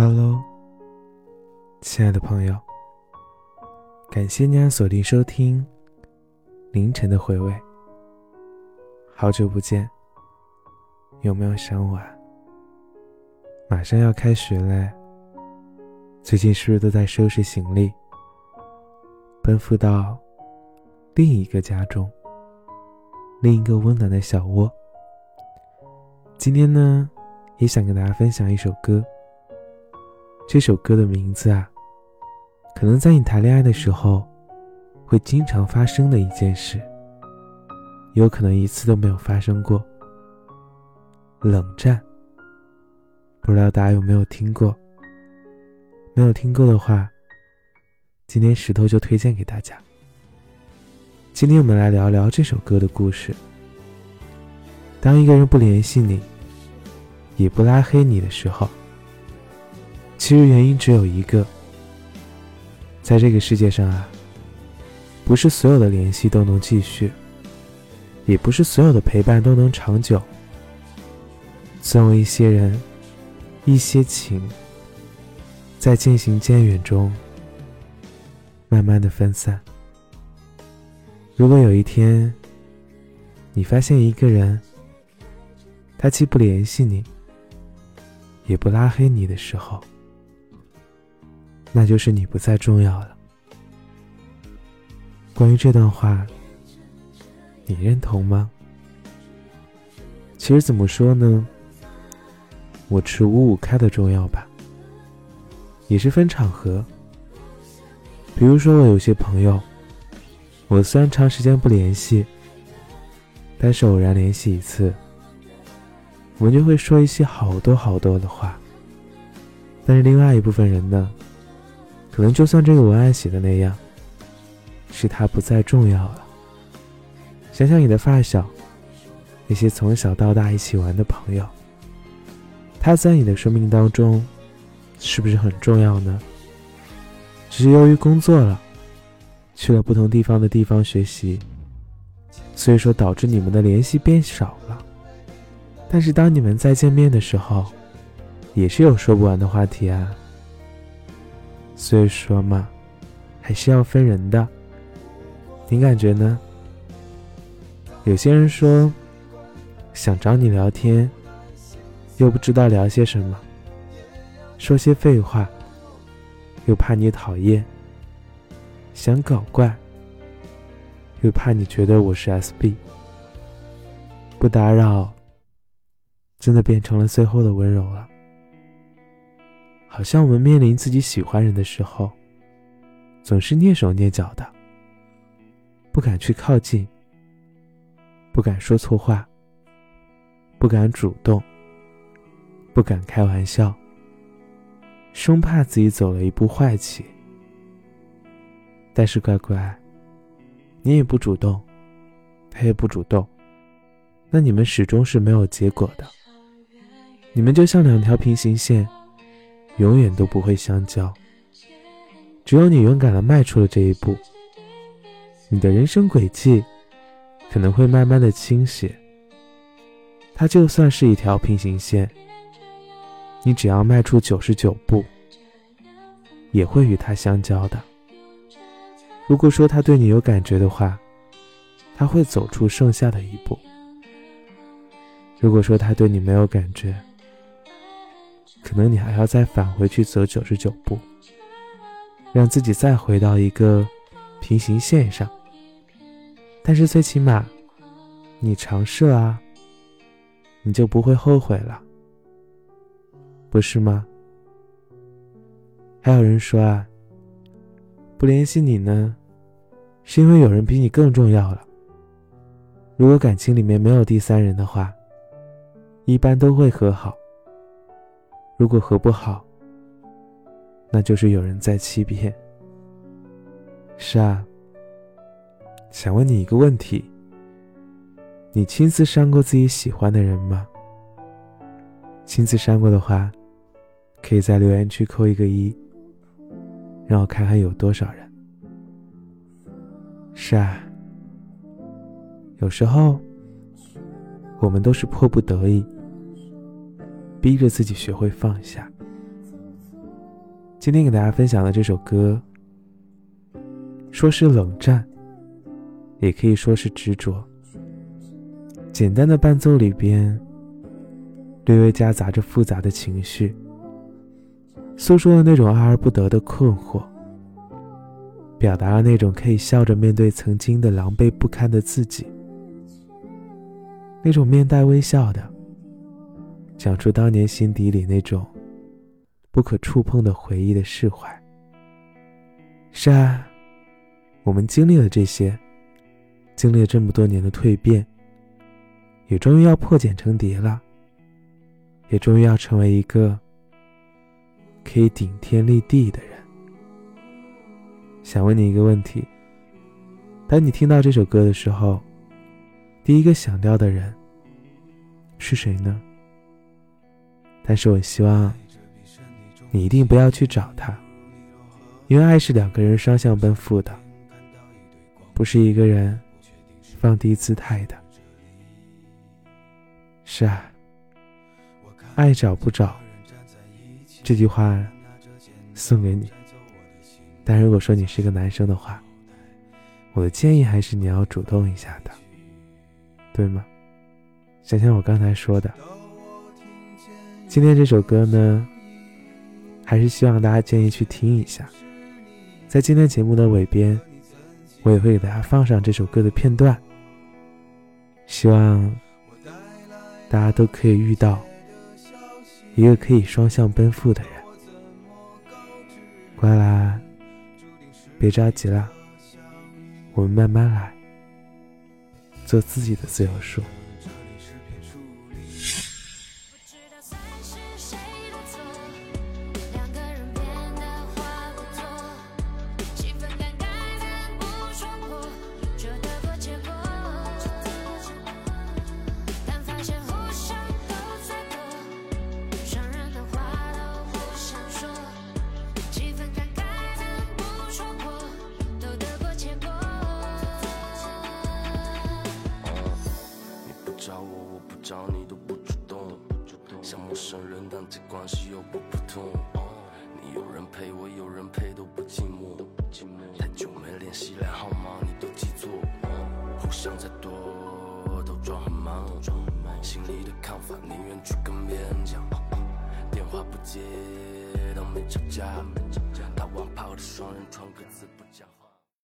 Hello，亲爱的朋友，感谢你锁定收听凌晨的回味。好久不见，有没有想我啊？马上要开学了，最近是不是都在收拾行李，奔赴到另一个家中，另一个温暖的小窝？今天呢，也想跟大家分享一首歌。这首歌的名字啊，可能在你谈恋爱的时候，会经常发生的一件事，有可能一次都没有发生过。冷战，不知道大家有没有听过？没有听过的话，今天石头就推荐给大家。今天我们来聊聊这首歌的故事。当一个人不联系你，也不拉黑你的时候。其实原因只有一个，在这个世界上啊，不是所有的联系都能继续，也不是所有的陪伴都能长久。总有一些人，一些情，在渐行渐远中，慢慢的分散。如果有一天，你发现一个人，他既不联系你，也不拉黑你的时候，那就是你不再重要了。关于这段话，你认同吗？其实怎么说呢？我持五五开的重要吧，也是分场合。比如说，我有些朋友，我虽然长时间不联系，但是偶然联系一次，我们就会说一些好多好多的话。但是另外一部分人呢？可能就像这个文案写的那样，是他不再重要了。想想你的发小，那些从小到大一起玩的朋友，他在你的生命当中，是不是很重要呢？只是由于工作了，去了不同地方的地方学习，所以说导致你们的联系变少了。但是当你们再见面的时候，也是有说不完的话题啊。所以说嘛，还是要分人的。你感觉呢？有些人说想找你聊天，又不知道聊些什么，说些废话，又怕你讨厌；想搞怪，又怕你觉得我是 SB。不打扰，真的变成了最后的温柔了。好像我们面临自己喜欢人的时候，总是蹑手蹑脚的，不敢去靠近，不敢说错话，不敢主动，不敢开玩笑，生怕自己走了一步坏棋。但是乖乖，你也不主动，他也不主动，那你们始终是没有结果的。你们就像两条平行线。永远都不会相交。只有你勇敢的迈出了这一步，你的人生轨迹可能会慢慢的倾斜。它就算是一条平行线，你只要迈出九十九步，也会与他相交的。如果说他对你有感觉的话，他会走出剩下的一步；如果说他对你没有感觉，可能你还要再返回去走九十九步，让自己再回到一个平行线上。但是最起码，你尝试啊，你就不会后悔了，不是吗？还有人说啊，不联系你呢，是因为有人比你更重要了。如果感情里面没有第三人的话，一般都会和好。如果和不好，那就是有人在欺骗。是啊，想问你一个问题：你亲自删过自己喜欢的人吗？亲自删过的话，可以在留言区扣一个一，让我看看有多少人。是啊，有时候我们都是迫不得已。逼着自己学会放下，今天给大家分享的这首歌，说是冷战，也可以说是执着。简单的伴奏里边，略微夹杂着复杂的情绪，诉说了那种爱而不得的困惑，表达了那种可以笑着面对曾经的狼狈不堪的自己，那种面带微笑的讲出当年心底里那种。不可触碰的回忆的释怀。是啊，我们经历了这些，经历了这么多年的蜕变，也终于要破茧成蝶了，也终于要成为一个可以顶天立地的人。想问你一个问题：当你听到这首歌的时候，第一个想到的人是谁呢？但是我希望。你一定不要去找他，因为爱是两个人双向奔赴的，不是一个人放低姿态的。是啊，爱找不找这句话送给你。但如果说你是个男生的话，我的建议还是你要主动一下的，对吗？想想我刚才说的，今天这首歌呢？还是希望大家建议去听一下，在今天节目的尾边，我也会给大家放上这首歌的片段。希望大家都可以遇到一个可以双向奔赴的人。乖啦，别着急啦，我们慢慢来，做自己的自由树。生人，但这关系又不普通。你有人陪我，有人陪都不寂寞。太久没联系，连号码你都记错。互相再多都装很忙，心里的看法宁愿去跟别人讲。电话不接，都没吵架。打完炮的双人床，各自不讲话。